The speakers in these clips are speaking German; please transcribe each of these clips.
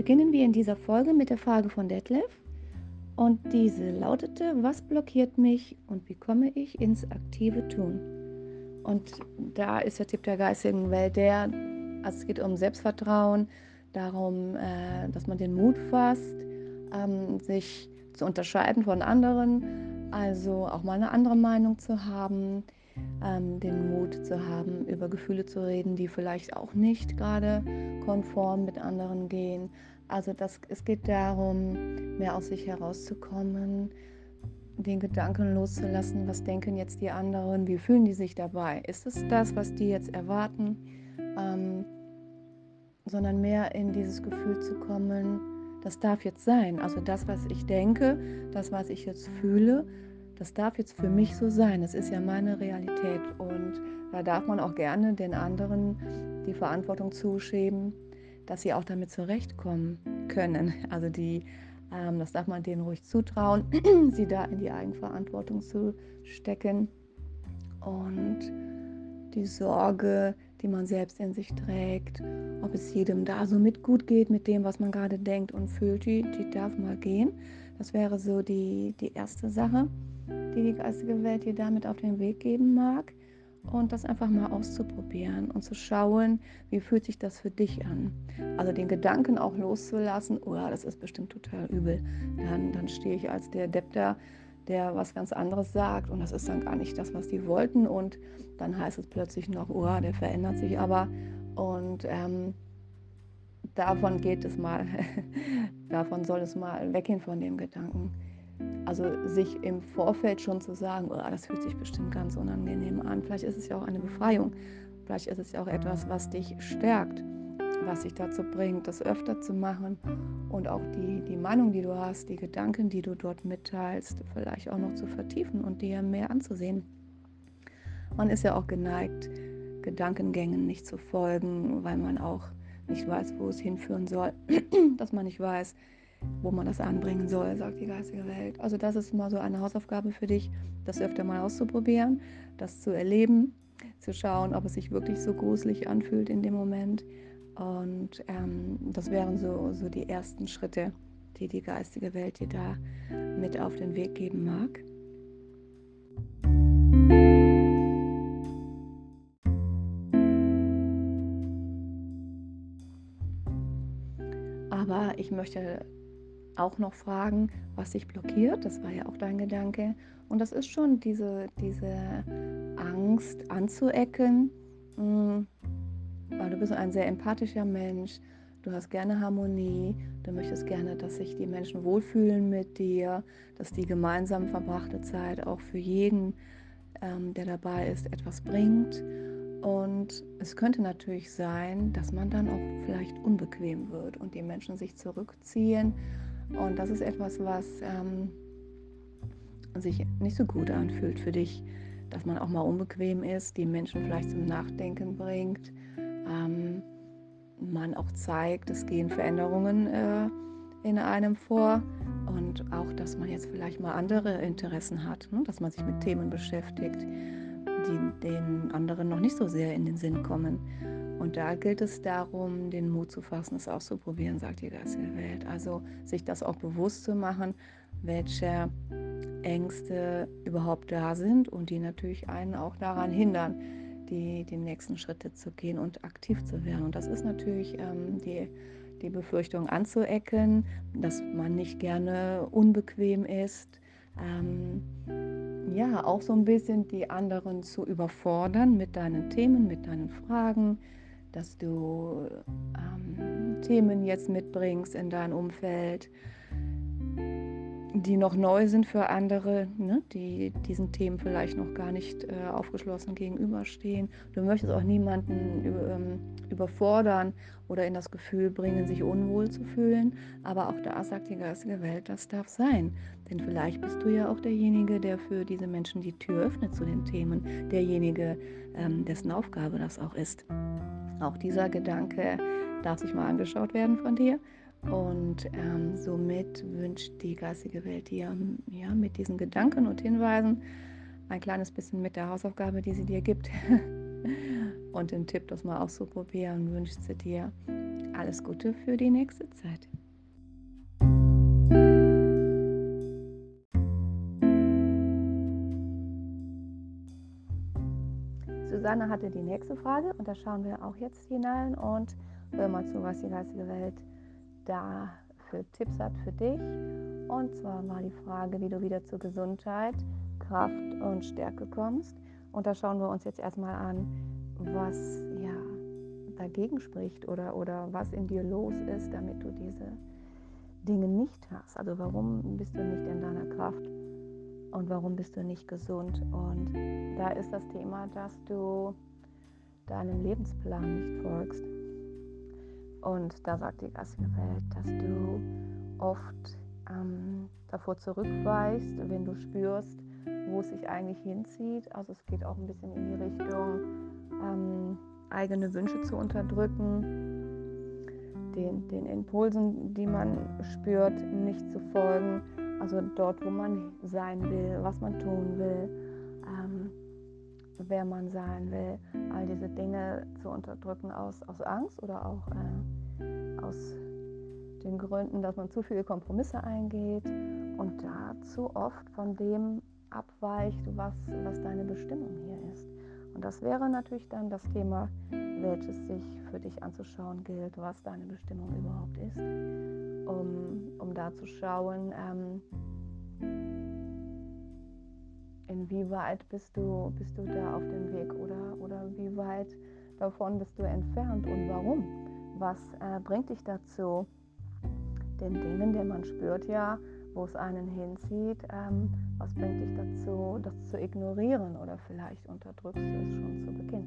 beginnen wir in dieser Folge mit der Frage von Detlef. Und diese lautete, was blockiert mich und wie komme ich ins aktive Tun? Und da ist der Tipp der geistigen Welt der, also es geht um Selbstvertrauen, darum, äh, dass man den Mut fasst, ähm, sich zu unterscheiden von anderen, also auch mal eine andere Meinung zu haben, ähm, den Mut zu haben, über Gefühle zu reden, die vielleicht auch nicht gerade konform mit anderen gehen. Also das, es geht darum, mehr aus sich herauszukommen, den Gedanken loszulassen, was denken jetzt die anderen, wie fühlen die sich dabei? Ist es das, was die jetzt erwarten? Ähm, sondern mehr in dieses Gefühl zu kommen, das darf jetzt sein. Also das, was ich denke, das, was ich jetzt fühle, das darf jetzt für mich so sein. Es ist ja meine Realität. Und da darf man auch gerne den anderen die Verantwortung zuschieben, dass sie auch damit zurechtkommen können. Also die, ähm, das darf man denen ruhig zutrauen, sie da in die Eigenverantwortung zu stecken. Und die Sorge, die man selbst in sich trägt, ob es jedem da so mit gut geht mit dem, was man gerade denkt und fühlt, die, die darf mal gehen. Das wäre so die, die erste Sache die die geistige Welt dir damit auf den Weg geben mag. Und das einfach mal auszuprobieren und zu schauen, wie fühlt sich das für dich an. Also den Gedanken auch loszulassen, oh ja, das ist bestimmt total übel. Dann, dann stehe ich als der Depp da, der was ganz anderes sagt und das ist dann gar nicht das, was die wollten. Und dann heißt es plötzlich noch, oh, der verändert sich aber. Und ähm, davon geht es mal, davon soll es mal weggehen von dem Gedanken. Also sich im Vorfeld schon zu sagen, oh, das fühlt sich bestimmt ganz unangenehm an. Vielleicht ist es ja auch eine Befreiung. Vielleicht ist es ja auch etwas, was dich stärkt, was dich dazu bringt, das öfter zu machen und auch die, die Meinung, die du hast, die Gedanken, die du dort mitteilst, vielleicht auch noch zu vertiefen und dir mehr anzusehen. Man ist ja auch geneigt, Gedankengängen nicht zu folgen, weil man auch nicht weiß, wo es hinführen soll, dass man nicht weiß, wo man das anbringen soll, sagt die geistige Welt. Also das ist mal so eine Hausaufgabe für dich, das öfter mal auszuprobieren, das zu erleben, zu schauen, ob es sich wirklich so gruselig anfühlt in dem Moment. Und ähm, das wären so, so die ersten Schritte, die die geistige Welt dir da mit auf den Weg geben mag. Aber ich möchte auch noch fragen, was dich blockiert. Das war ja auch dein Gedanke. Und das ist schon diese, diese Angst anzuecken, hm, weil du bist ein sehr empathischer Mensch. Du hast gerne Harmonie, du möchtest gerne, dass sich die Menschen wohlfühlen mit dir, dass die gemeinsam verbrachte Zeit auch für jeden, ähm, der dabei ist, etwas bringt. Und es könnte natürlich sein, dass man dann auch vielleicht unbequem wird und die Menschen sich zurückziehen und das ist etwas, was ähm, sich nicht so gut anfühlt für dich, dass man auch mal unbequem ist, die Menschen vielleicht zum Nachdenken bringt, ähm, man auch zeigt, es gehen Veränderungen äh, in einem vor und auch, dass man jetzt vielleicht mal andere Interessen hat, ne? dass man sich mit Themen beschäftigt, die den anderen noch nicht so sehr in den Sinn kommen. Und da gilt es darum, den Mut zu fassen, es auszuprobieren, sagt die geistige Welt. Also sich das auch bewusst zu machen, welche Ängste überhaupt da sind und die natürlich einen auch daran hindern, die, die nächsten Schritte zu gehen und aktiv zu werden. Und das ist natürlich ähm, die, die Befürchtung anzuecken, dass man nicht gerne unbequem ist. Ähm, ja, auch so ein bisschen die anderen zu überfordern mit deinen Themen, mit deinen Fragen, dass du ähm, Themen jetzt mitbringst in dein Umfeld, die noch neu sind für andere, ne, die diesen Themen vielleicht noch gar nicht äh, aufgeschlossen gegenüberstehen. Du möchtest auch niemanden ähm, überfordern oder in das Gefühl bringen, sich unwohl zu fühlen. Aber auch da sagt die geistige Welt, das darf sein. Denn vielleicht bist du ja auch derjenige, der für diese Menschen die Tür öffnet zu den Themen, derjenige, ähm, dessen Aufgabe das auch ist. Auch dieser Gedanke darf sich mal angeschaut werden von dir. Und ähm, somit wünscht die geistige Welt dir ja, mit diesen Gedanken und Hinweisen ein kleines bisschen mit der Hausaufgabe, die sie dir gibt. und den Tipp, das mal auszuprobieren, wünscht sie dir alles Gute für die nächste Zeit. Susanne hatte die nächste Frage und da schauen wir auch jetzt hinein und hören mal zu, was die geistige Welt da für Tipps hat für dich. Und zwar war die Frage, wie du wieder zur Gesundheit, Kraft und Stärke kommst. Und da schauen wir uns jetzt erstmal an, was ja dagegen spricht oder, oder was in dir los ist, damit du diese Dinge nicht hast. Also warum bist du nicht in deiner Kraft und warum bist du nicht gesund? Und da ist das Thema, dass du deinem Lebensplan nicht folgst. Und da sagt die geistige Welt, dass du oft ähm, davor zurückweichst, wenn du spürst, wo es sich eigentlich hinzieht. Also es geht auch ein bisschen in die Richtung, ähm, eigene Wünsche zu unterdrücken, den, den Impulsen, die man spürt, nicht zu folgen. Also dort, wo man sein will, was man tun will, ähm, wer man sein will, all diese Dinge zu unterdrücken aus, aus Angst oder auch äh, aus den Gründen, dass man zu viele Kompromisse eingeht und dazu oft von dem abweicht, was, was deine Bestimmung hier ist. Und das wäre natürlich dann das Thema, welches sich für dich anzuschauen gilt, was deine Bestimmung überhaupt ist, um, um da zu schauen, ähm, inwieweit bist du, bist du da auf dem Weg oder, oder wie weit davon bist du entfernt und warum? Was äh, bringt dich dazu, den Dingen, die man spürt ja, wo es einen hinzieht, ähm, was bringt dich dazu, das zu ignorieren oder vielleicht unterdrückst du es schon zu Beginn?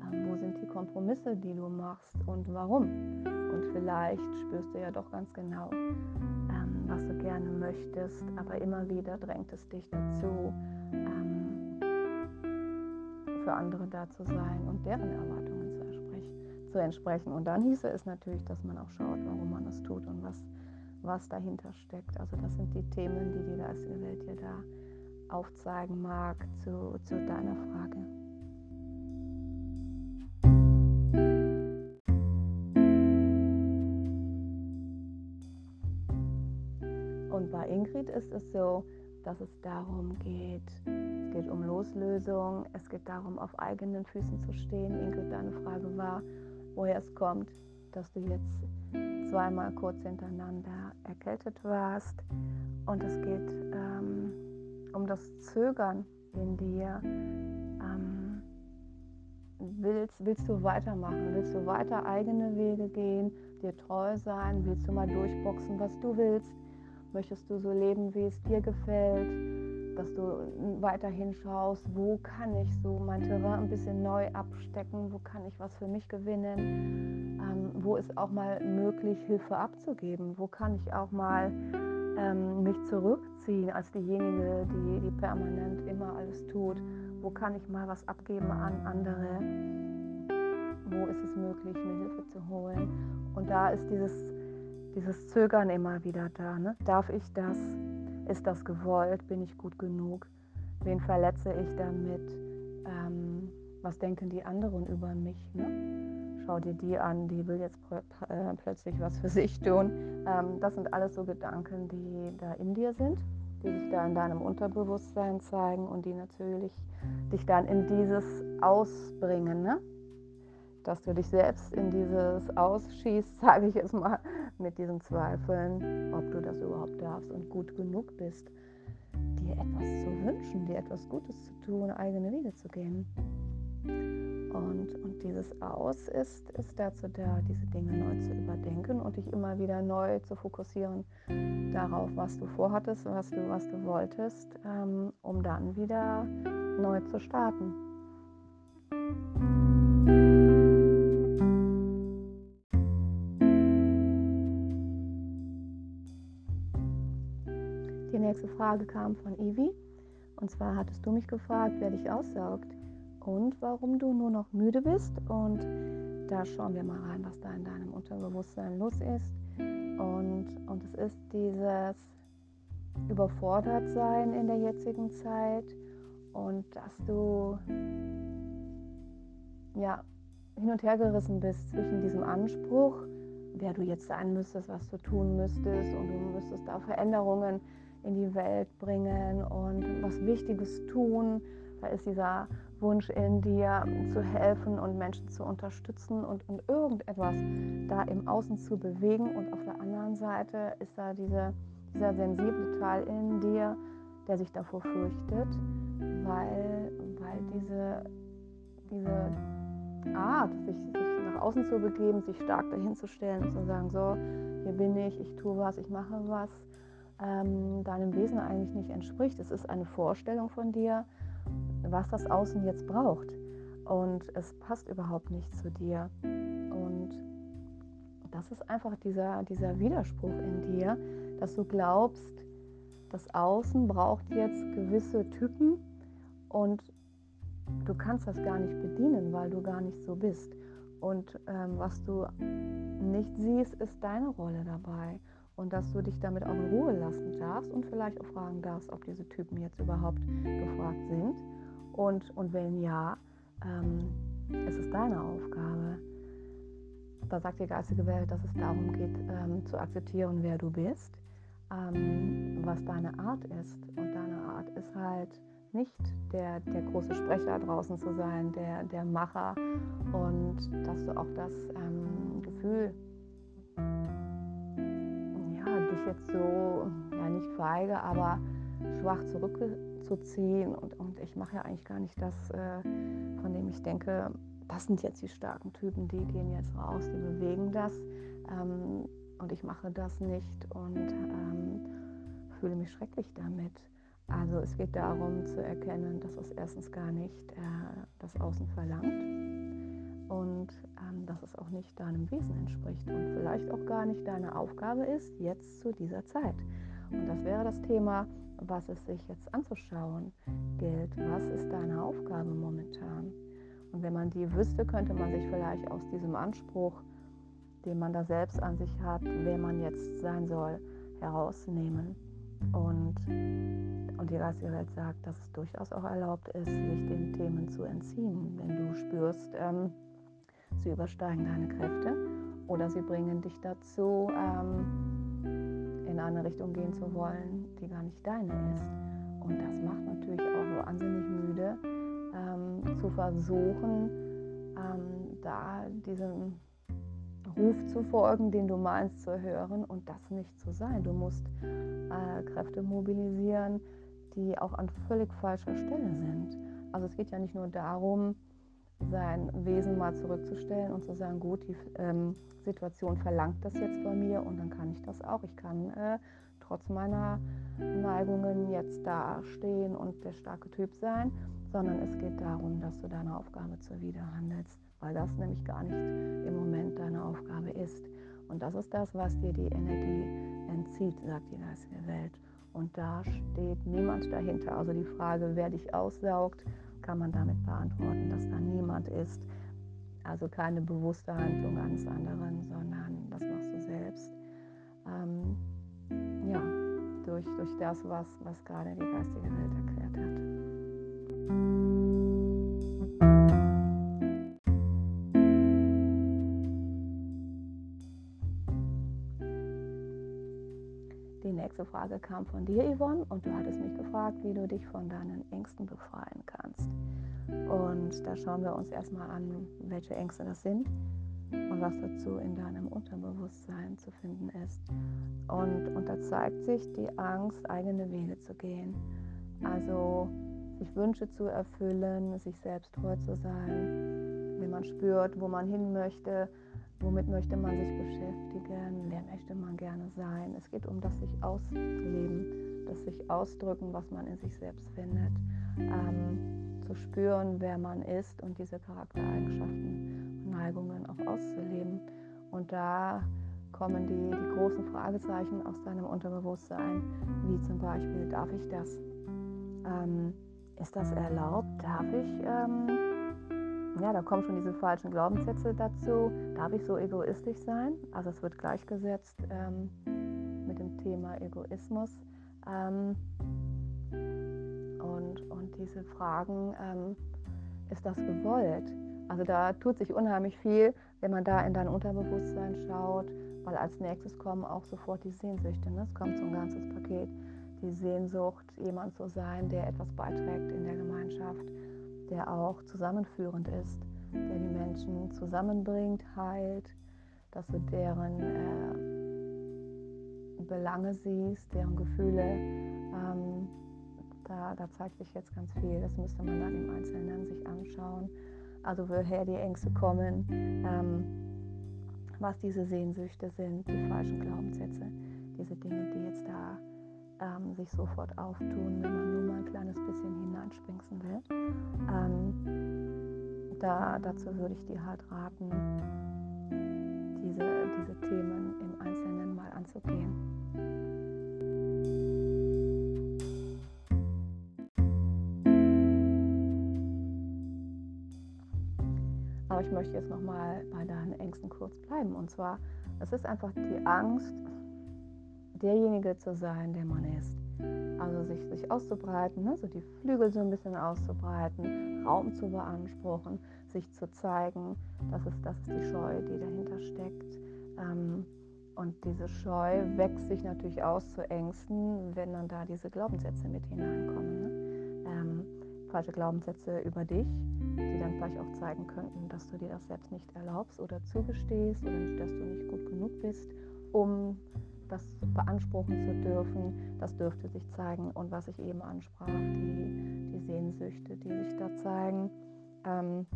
Ähm, wo sind die Kompromisse, die du machst und warum? Und vielleicht spürst du ja doch ganz genau, ähm, was du gerne möchtest, aber immer wieder drängt es dich dazu, ähm, für andere da zu sein und deren Erwartungen zu, zu entsprechen. Und dann hieße es natürlich, dass man auch schaut, warum man das tut und was was dahinter steckt. Also das sind die Themen, die die geistige Welt dir da aufzeigen mag zu, zu deiner Frage. Und bei Ingrid ist es so, dass es darum geht, es geht um Loslösung, es geht darum, auf eigenen Füßen zu stehen. Ingrid, deine Frage war, woher es kommt, dass du jetzt zweimal kurz hintereinander erkältet warst. Und es geht ähm, um das Zögern in dir. Ähm, willst, willst du weitermachen? Willst du weiter eigene Wege gehen, dir treu sein? Willst du mal durchboxen, was du willst? Möchtest du so leben, wie es dir gefällt? Dass du weiterhin schaust, wo kann ich so mein Terrain ein bisschen neu abstecken? Wo kann ich was für mich gewinnen? Ähm, wo ist auch mal möglich, Hilfe abzugeben? Wo kann ich auch mal ähm, mich zurückziehen als diejenige, die, die permanent immer alles tut? Wo kann ich mal was abgeben an andere? Wo ist es möglich, mir Hilfe zu holen? Und da ist dieses dieses Zögern immer wieder da. Ne? Darf ich das? Ist das gewollt? Bin ich gut genug? Wen verletze ich damit? Ähm, was denken die anderen über mich? Ne? Schau dir die an, die will jetzt äh, plötzlich was für sich tun. Ähm, das sind alles so Gedanken, die da in dir sind, die sich da in deinem Unterbewusstsein zeigen und die natürlich dich dann in dieses Ausbringen. Ne? dass du dich selbst in dieses Ausschießt, sage ich jetzt mal, mit diesen Zweifeln, ob du das überhaupt darfst und gut genug bist, dir etwas zu wünschen, dir etwas Gutes zu tun, eigene Wege zu gehen. Und, und dieses Aus ist, ist dazu da, diese Dinge neu zu überdenken und dich immer wieder neu zu fokussieren darauf, was du vorhattest, was du, was du wolltest, ähm, um dann wieder neu zu starten. nächste Frage kam von Ivi. Und zwar hattest du mich gefragt, wer dich aussaugt und warum du nur noch müde bist. Und da schauen wir mal rein, was da in deinem Unterbewusstsein los ist. Und, und es ist dieses Überfordertsein in der jetzigen Zeit und dass du ja hin und her gerissen bist zwischen diesem Anspruch, wer du jetzt sein müsstest, was du tun müsstest und du müsstest da Veränderungen in die Welt bringen und was Wichtiges tun. Da ist dieser Wunsch in dir zu helfen und Menschen zu unterstützen und, und irgendetwas da im Außen zu bewegen. Und auf der anderen Seite ist da diese, dieser sensible Teil in dir, der sich davor fürchtet, weil, weil diese, diese Art, sich, sich nach außen zu begeben, sich stark dahin zu stellen und zu sagen, so, hier bin ich, ich tue was, ich mache was, ähm, deinem Wesen eigentlich nicht entspricht. Es ist eine Vorstellung von dir, was das Außen jetzt braucht. Und es passt überhaupt nicht zu dir. Und das ist einfach dieser, dieser Widerspruch in dir, dass du glaubst, das Außen braucht jetzt gewisse Typen und du kannst das gar nicht bedienen, weil du gar nicht so bist. Und ähm, was du nicht siehst, ist deine Rolle dabei. Und dass du dich damit auch in Ruhe lassen darfst und vielleicht auch fragen darfst, ob diese Typen jetzt überhaupt gefragt sind. Und, und wenn ja, ähm, ist es deine Aufgabe. Da sagt die geistige Welt, dass es darum geht, ähm, zu akzeptieren, wer du bist, ähm, was deine Art ist. Und deine Art ist halt nicht der, der große Sprecher draußen zu sein, der, der Macher und dass du auch das ähm, Gefühl, ja, dich jetzt so, ja nicht feige, aber schwach zurückzuziehen und, und ich mache ja eigentlich gar nicht das, äh, von dem ich denke, das sind jetzt die starken Typen, die gehen jetzt raus, die bewegen das ähm, und ich mache das nicht und ähm, fühle mich schrecklich damit. Also es geht darum zu erkennen, dass es erstens gar nicht äh, das Außen verlangt und ähm, dass es auch nicht deinem Wesen entspricht und vielleicht auch gar nicht deine Aufgabe ist, jetzt zu dieser Zeit. Und das wäre das Thema, was es sich jetzt anzuschauen gilt. Was ist deine Aufgabe momentan? Und wenn man die wüsste, könnte man sich vielleicht aus diesem Anspruch, den man da selbst an sich hat, wer man jetzt sein soll, herausnehmen. Und, und die Welt sagt, dass es durchaus auch erlaubt ist, sich den Themen zu entziehen, wenn du spürst, ähm, sie übersteigen deine Kräfte oder sie bringen dich dazu, ähm, in eine Richtung gehen zu wollen, die gar nicht deine ist. Und das macht natürlich auch wahnsinnig müde, ähm, zu versuchen, ähm, da diesem Ruf zu folgen, den du meinst zu hören und das nicht zu sein. Du musst äh, Kräfte mobilisieren, die auch an völlig falscher Stelle sind. Also es geht ja nicht nur darum, sein Wesen mal zurückzustellen und zu sagen, gut, die ähm, Situation verlangt das jetzt von mir und dann kann ich das auch. Ich kann äh, trotz meiner Neigungen jetzt dastehen und der starke Typ sein, sondern es geht darum, dass du deine Aufgabe zuwider handelst weil das nämlich gar nicht im Moment deine Aufgabe ist. Und das ist das, was dir die Energie entzieht, sagt die geistige Welt. Und da steht niemand dahinter. Also die Frage, wer dich aussaugt, kann man damit beantworten, dass da niemand ist. Also keine bewusste Handlung eines anderen, sondern das machst du selbst. Ähm, ja, durch, durch das, was, was gerade die geistige Welt erklärt hat. nächste Frage kam von dir, Yvonne, und du hattest mich gefragt, wie du dich von deinen Ängsten befreien kannst. Und da schauen wir uns erstmal an, welche Ängste das sind und was dazu in deinem Unterbewusstsein zu finden ist. Und, und da zeigt sich die Angst, eigene Wege zu gehen. Also sich Wünsche zu erfüllen, sich selbst treu zu sein, wenn man spürt, wo man hin möchte, Womit möchte man sich beschäftigen? Wer möchte man gerne sein? Es geht um das sich ausleben, das sich ausdrücken, was man in sich selbst findet. Ähm, zu spüren, wer man ist und diese Charaktereigenschaften und Neigungen auch auszuleben. Und da kommen die, die großen Fragezeichen aus deinem Unterbewusstsein, wie zum Beispiel, darf ich das? Ähm, ist das erlaubt? Darf ich? Ähm, ja, da kommen schon diese falschen Glaubenssätze dazu. Darf ich so egoistisch sein? Also es wird gleichgesetzt ähm, mit dem Thema Egoismus. Ähm, und, und diese Fragen, ähm, ist das gewollt? Also da tut sich unheimlich viel, wenn man da in dein Unterbewusstsein schaut, weil als nächstes kommen auch sofort die Sehnsüchte. Ne? Es kommt so ein ganzes Paket. Die Sehnsucht, jemand zu sein, der etwas beiträgt in der Gemeinschaft, der auch zusammenführend ist, der die Menschen zusammenbringt, heilt, dass du deren äh, Belange siehst, deren Gefühle. Ähm, da, da zeigt sich jetzt ganz viel. Das müsste man dann im Einzelnen sich anschauen. Also woher die Ängste kommen, ähm, was diese Sehnsüchte sind, die falschen Glaubenssätze, diese Dinge, die jetzt da ähm, sich sofort auftun, wenn man nur mal ein kleines bisschen hineinspringsen will. Ähm, da, dazu würde ich dir halt raten, diese, diese Themen im Einzelnen mal anzugehen. Aber ich möchte jetzt nochmal bei deinen Ängsten kurz bleiben. Und zwar, es ist einfach die Angst, derjenige zu sein, der man ist. Also sich, sich auszubreiten, ne? so die Flügel so ein bisschen auszubreiten, Raum zu beanspruchen, sich zu zeigen. Das ist, das ist die Scheu, die dahinter steckt. Ähm, und diese Scheu wächst sich natürlich aus zu Ängsten, wenn dann da diese Glaubenssätze mit hineinkommen. Ne? Ähm, falsche Glaubenssätze über dich, die dann vielleicht auch zeigen könnten, dass du dir das selbst nicht erlaubst oder zugestehst oder dass du nicht gut genug bist, um beanspruchen zu dürfen. Das dürfte sich zeigen. Und was ich eben ansprach, die, die Sehnsüchte, die sich da zeigen, ähm,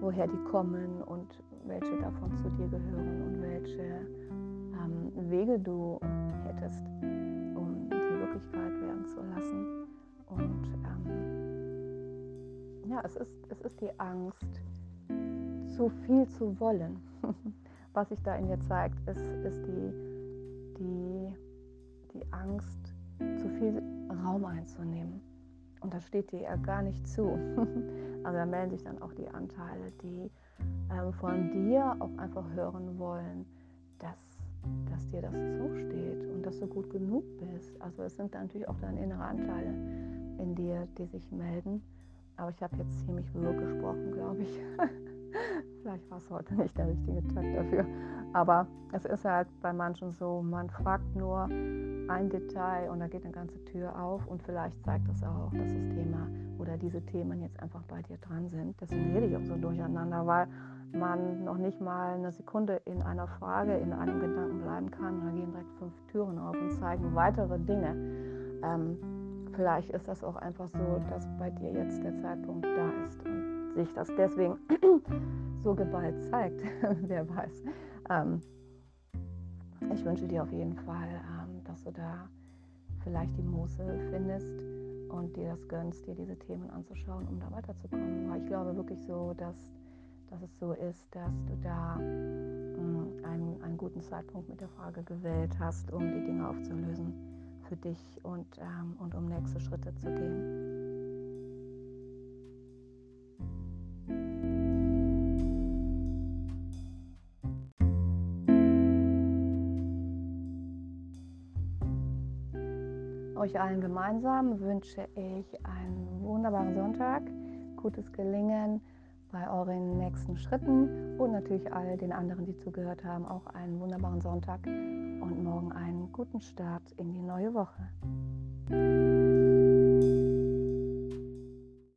woher die kommen und welche davon zu dir gehören und welche ähm, Wege du hättest, um die Wirklichkeit werden zu lassen. Und ähm, ja, es ist, es ist die Angst, zu viel zu wollen. Was sich da in dir zeigt, ist, ist die, die, die Angst, zu viel Raum einzunehmen. Und das steht dir ja gar nicht zu. Also da melden sich dann auch die Anteile, die ähm, von dir auch einfach hören wollen, dass, dass dir das zusteht und dass du gut genug bist. Also es sind dann natürlich auch deine innere Anteile in dir, die sich melden. Aber ich habe jetzt ziemlich wirr gesprochen, glaube ich. Vielleicht war es heute nicht der richtige Tag dafür. Aber es ist halt bei manchen so, man fragt nur ein Detail und da geht eine ganze Tür auf und vielleicht zeigt das auch, dass das Thema oder diese Themen jetzt einfach bei dir dran sind. Deswegen rede ich auch so durcheinander, weil man noch nicht mal eine Sekunde in einer Frage, in einem Gedanken bleiben kann. Da gehen direkt fünf Türen auf und zeigen weitere Dinge. Ähm, vielleicht ist das auch einfach so, dass bei dir jetzt der Zeitpunkt da ist und sich das deswegen so geballt zeigt. Wer weiß. Ähm, ich wünsche dir auf jeden Fall, ähm, dass du da vielleicht die Muße findest und dir das gönnst, dir diese Themen anzuschauen, um da weiterzukommen. Weil ich glaube wirklich so, dass, dass es so ist, dass du da mh, einen, einen guten Zeitpunkt mit der Frage gewählt hast, um die Dinge aufzulösen für dich und, ähm, und um nächste Schritte zu gehen. Euch allen gemeinsam wünsche ich einen wunderbaren Sonntag, gutes Gelingen bei euren nächsten Schritten und natürlich all den anderen, die zugehört haben, auch einen wunderbaren Sonntag und morgen einen guten Start in die neue Woche.